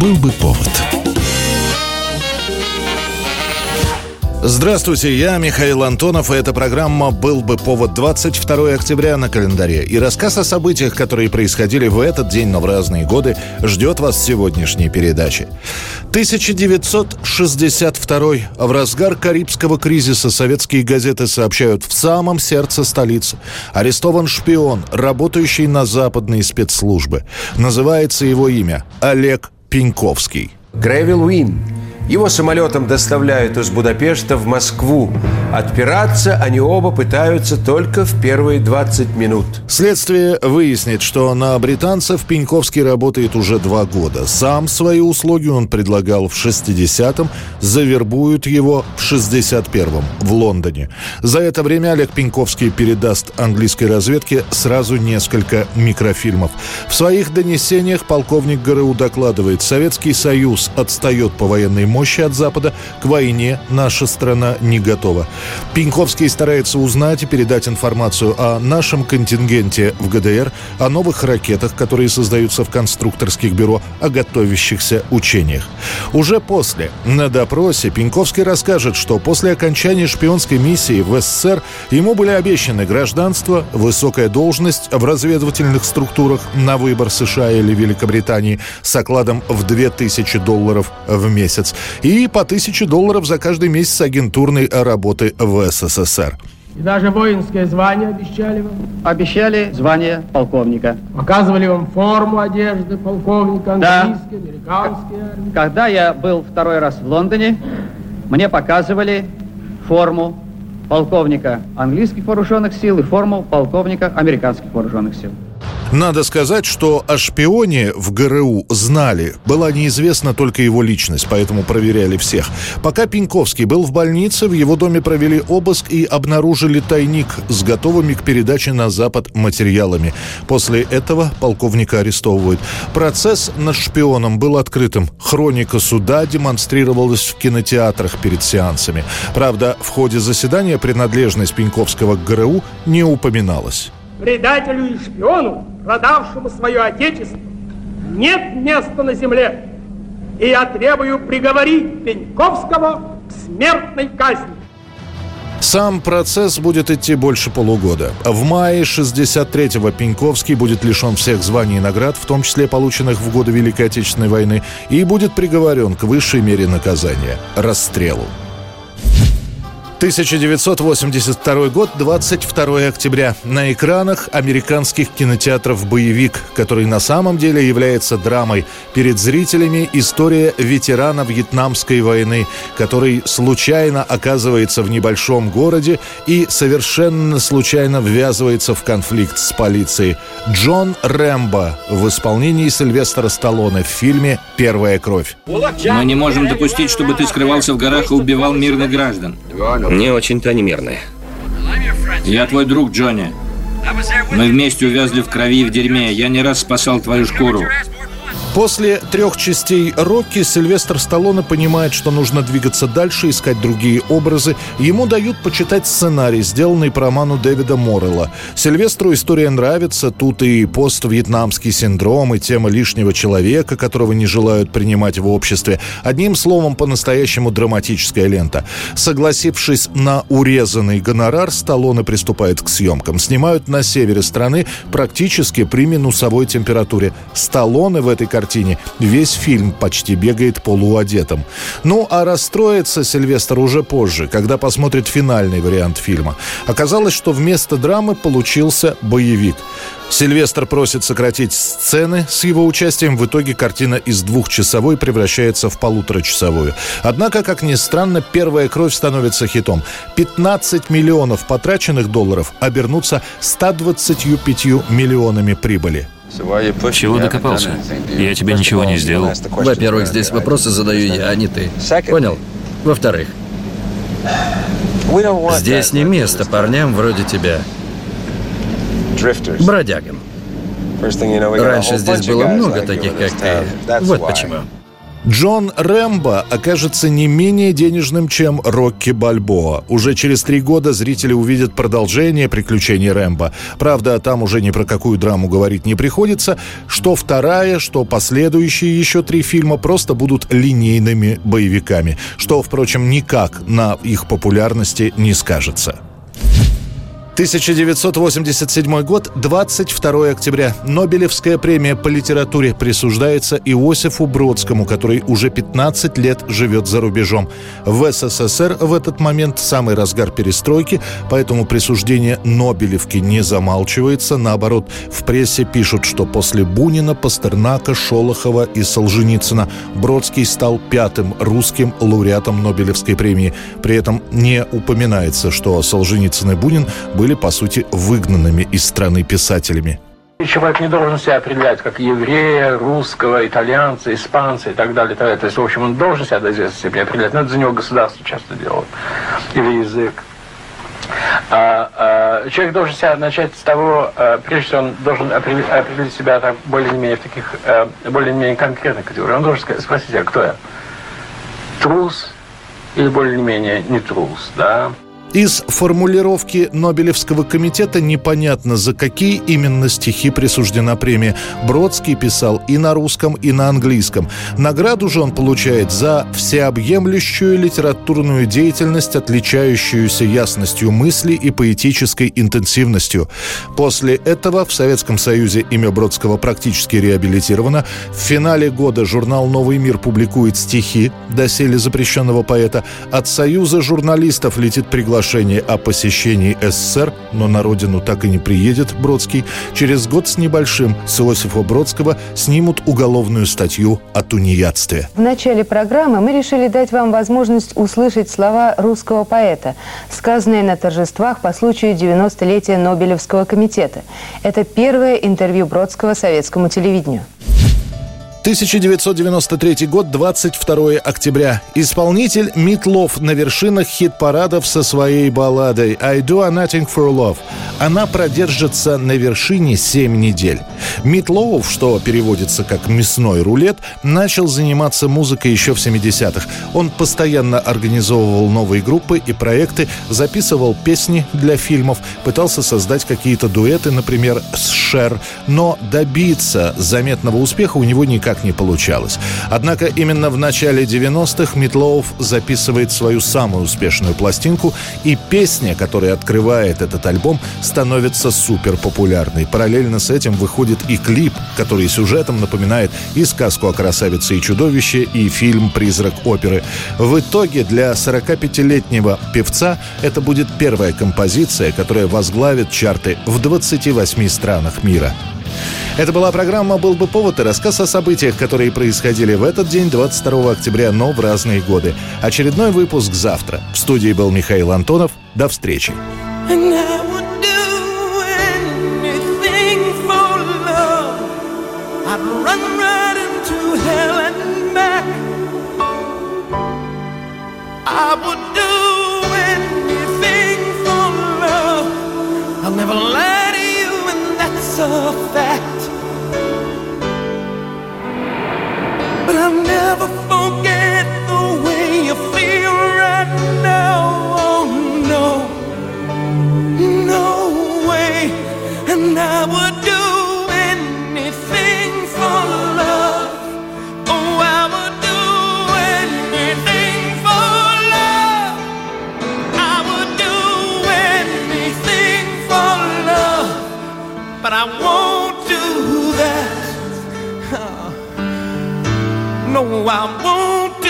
Был бы повод. Здравствуйте, я Михаил Антонов, и эта программа «Был бы повод» 22 октября на календаре. И рассказ о событиях, которые происходили в этот день, но в разные годы, ждет вас в сегодняшней передаче. 1962 В разгар Карибского кризиса советские газеты сообщают в самом сердце столицы. Арестован шпион, работающий на западные спецслужбы. Называется его имя Олег Пеньковский. Гревил Уин его самолетом доставляют из Будапешта в Москву. Отпираться они оба пытаются только в первые 20 минут. Следствие выяснит, что на британцев Пеньковский работает уже два года. Сам свои услуги он предлагал в 60-м, завербуют его в 61-м в Лондоне. За это время Олег Пеньковский передаст английской разведке сразу несколько микрофильмов. В своих донесениях полковник ГРУ докладывает, Советский Союз отстает по военной мощи помощи от Запада к войне наша страна не готова. Пеньковский старается узнать и передать информацию о нашем контингенте в ГДР, о новых ракетах, которые создаются в конструкторских бюро, о готовящихся учениях. Уже после, на допросе, Пеньковский расскажет, что после окончания шпионской миссии в СССР ему были обещаны гражданство, высокая должность в разведывательных структурах на выбор США или Великобритании с окладом в 2000 долларов в месяц и по 1000 долларов за каждый месяц агентурной работы в СССР. И даже воинское звание обещали вам? Обещали звание полковника. Показывали вам форму одежды полковника, английской, да. американской армии? Когда я был второй раз в Лондоне, мне показывали форму полковника английских вооруженных сил и форму полковника американских вооруженных сил. Надо сказать, что о шпионе в ГРУ знали. Была неизвестна только его личность, поэтому проверяли всех. Пока Пеньковский был в больнице, в его доме провели обыск и обнаружили тайник с готовыми к передаче на Запад материалами. После этого полковника арестовывают. Процесс над шпионом был открытым. Хроника суда демонстрировалась в кинотеатрах перед сеансами. Правда, в ходе заседания принадлежность Пеньковского к ГРУ не упоминалась. Предателю и шпиону продавшему свое отечество, нет места на земле. И я требую приговорить Пеньковского к смертной казни. Сам процесс будет идти больше полугода. В мае 63-го Пеньковский будет лишен всех званий и наград, в том числе полученных в годы Великой Отечественной войны, и будет приговорен к высшей мере наказания – расстрелу. 1982 год, 22 октября. На экранах американских кинотеатров «Боевик», который на самом деле является драмой. Перед зрителями история ветерана Вьетнамской войны, который случайно оказывается в небольшом городе и совершенно случайно ввязывается в конфликт с полицией. Джон Рэмбо в исполнении Сильвестра Сталлоне в фильме «Первая кровь». Мы не можем допустить, чтобы ты скрывался в горах и убивал мирных граждан. Не очень-то они мирные. Я твой друг, Джонни. Мы вместе увязли в крови и в дерьме. Я не раз спасал твою шкуру. После трех частей «Рокки» Сильвестр Сталлоне понимает, что нужно двигаться дальше, искать другие образы. Ему дают почитать сценарий, сделанный по роману Дэвида Моррелла. Сильвестру история нравится. Тут и поствьетнамский синдром, и тема лишнего человека, которого не желают принимать в обществе. Одним словом, по-настоящему драматическая лента. Согласившись на урезанный гонорар, Сталлоне приступает к съемкам. Снимают на севере страны практически при минусовой температуре. Сталлоне в этой картине. Весь фильм почти бегает полуодетым. Ну, а расстроится Сильвестр уже позже, когда посмотрит финальный вариант фильма. Оказалось, что вместо драмы получился боевик. Сильвестр просит сократить сцены с его участием. В итоге картина из двухчасовой превращается в полуторачасовую. Однако, как ни странно, первая кровь становится хитом. 15 миллионов потраченных долларов обернутся 125 миллионами прибыли. Чего докопался? Я тебе ничего не сделал. Во-первых, здесь вопросы задаю я, а не ты. Понял? Во-вторых, здесь не место парням вроде тебя. Бродягам. Раньше здесь было много таких, как ты. Вот почему. Джон Рэмбо окажется не менее денежным, чем Рокки Бальбоа. Уже через три года зрители увидят продолжение приключений Рэмбо. Правда, там уже ни про какую драму говорить не приходится. Что вторая, что последующие еще три фильма просто будут линейными боевиками. Что, впрочем, никак на их популярности не скажется. 1987 год, 22 октября. Нобелевская премия по литературе присуждается Иосифу Бродскому, который уже 15 лет живет за рубежом. В СССР в этот момент самый разгар перестройки, поэтому присуждение Нобелевки не замалчивается. Наоборот, в прессе пишут, что после Бунина, Пастернака, Шолохова и Солженицына Бродский стал пятым русским лауреатом Нобелевской премии. При этом не упоминается, что Солженицын и Бунин были были, по сути, выгнанными из страны писателями. Человек не должен себя определять как еврея, русского, итальянца, испанца и так далее. И так далее. То есть, в общем, он должен себя до известной степени определять. Но это за него государство часто делает. Или язык. А, а, человек должен себя начать с того, а, прежде всего, он должен определить, определить себя так, более-менее в таких, а, более-менее конкретных категориях. Он должен спросить себя, кто я? Трус или более-менее не трус, да? Из формулировки Нобелевского комитета непонятно, за какие именно стихи присуждена премия. Бродский писал и на русском, и на английском. Награду же он получает за всеобъемлющую литературную деятельность, отличающуюся ясностью мысли и поэтической интенсивностью. После этого в Советском Союзе имя Бродского практически реабилитировано. В финале года журнал «Новый мир» публикует стихи доселе запрещенного поэта. От Союза журналистов летит приглашение приглашение о посещении СССР, но на родину так и не приедет Бродский, через год с небольшим с Иосифа Бродского снимут уголовную статью о тунеядстве. В начале программы мы решили дать вам возможность услышать слова русского поэта, сказанные на торжествах по случаю 90-летия Нобелевского комитета. Это первое интервью Бродского советскому телевидению. 1993 год, 22 октября. Исполнитель Митлов на вершинах хит-парадов со своей балладой «I do nothing for love». Она продержится на вершине 7 недель. Митлов, что переводится как «мясной рулет», начал заниматься музыкой еще в 70-х. Он постоянно организовывал новые группы и проекты, записывал песни для фильмов, пытался создать какие-то дуэты, например, с Шер, но добиться заметного успеха у него никак никак не получалось. Однако именно в начале 90-х Митлоуф записывает свою самую успешную пластинку, и песня, которая открывает этот альбом, становится супер популярной. Параллельно с этим выходит и клип, который сюжетом напоминает и сказку о красавице и чудовище, и фильм «Призрак оперы». В итоге для 45-летнего певца это будет первая композиция, которая возглавит чарты в 28 странах мира. Это была программа «Был бы повод» и рассказ о событиях, которые происходили в этот день, 22 октября, но в разные годы. Очередной выпуск завтра. В студии был Михаил Антонов. До встречи. I would do anything for love. I'll never lie to you, and that's a fact. I'll never forget I won't do.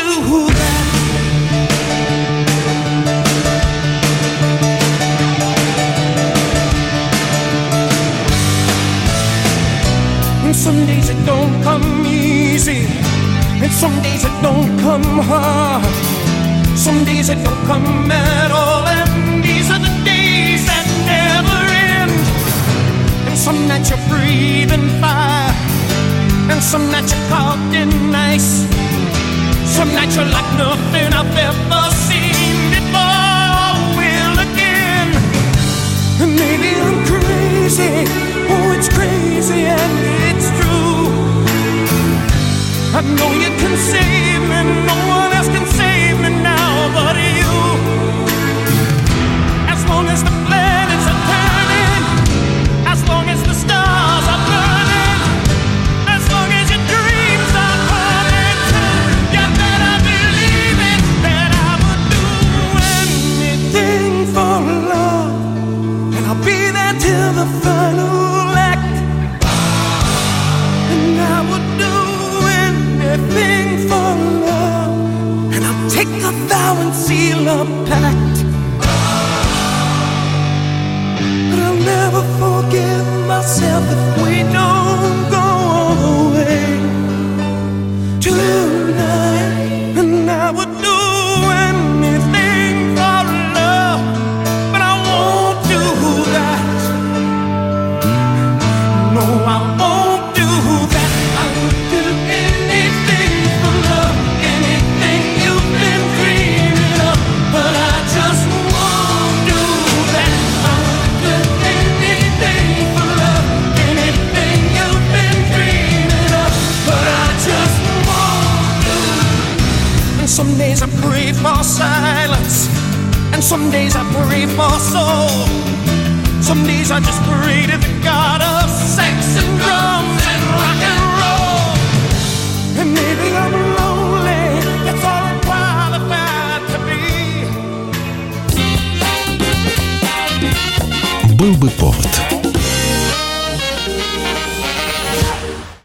And some days it don't come easy, and some days it don't come hard. Some days it don't come at all, and these are the days that never end. And some nights you're breathing fire and some nights you're talking nice. Some nights you're like nothing I've ever seen before. Will again. And maybe I'm crazy. Oh, it's crazy and it's true. I know you can save me. No forgive myself if we know days I just prayed to the God of sex and drums and rock and roll. And maybe I'm lonely, that's all I'm qualified to be. Был бы повод.